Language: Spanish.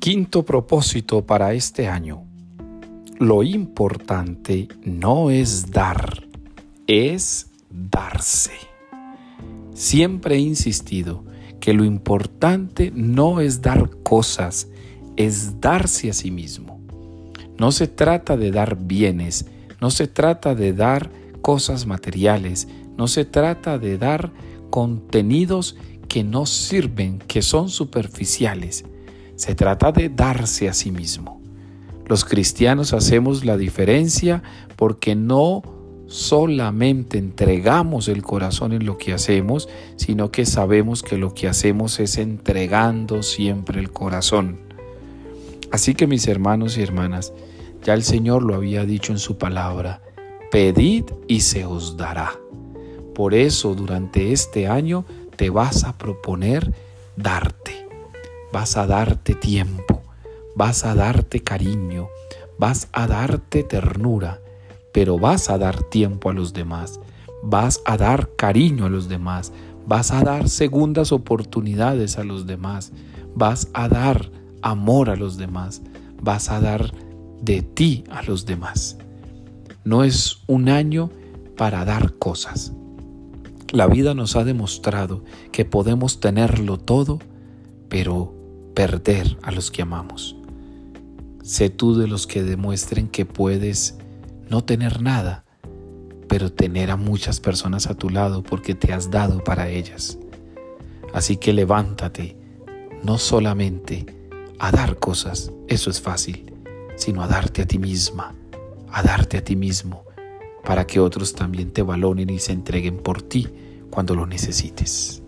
Quinto propósito para este año. Lo importante no es dar, es darse. Siempre he insistido que lo importante no es dar cosas, es darse a sí mismo. No se trata de dar bienes, no se trata de dar cosas materiales, no se trata de dar contenidos que no sirven, que son superficiales. Se trata de darse a sí mismo. Los cristianos hacemos la diferencia porque no solamente entregamos el corazón en lo que hacemos, sino que sabemos que lo que hacemos es entregando siempre el corazón. Así que mis hermanos y hermanas, ya el Señor lo había dicho en su palabra, pedid y se os dará. Por eso durante este año te vas a proponer darte, vas a darte tiempo, vas a darte cariño, vas a darte ternura, pero vas a dar tiempo a los demás, vas a dar cariño a los demás, vas a dar segundas oportunidades a los demás, vas a dar amor a los demás, vas a dar de ti a los demás. No es un año para dar cosas. La vida nos ha demostrado que podemos tenerlo todo, pero perder a los que amamos. Sé tú de los que demuestren que puedes no tener nada, pero tener a muchas personas a tu lado porque te has dado para ellas. Así que levántate, no solamente a dar cosas, eso es fácil, sino a darte a ti misma, a darte a ti mismo, para que otros también te valoren y se entreguen por ti cuando lo necesites.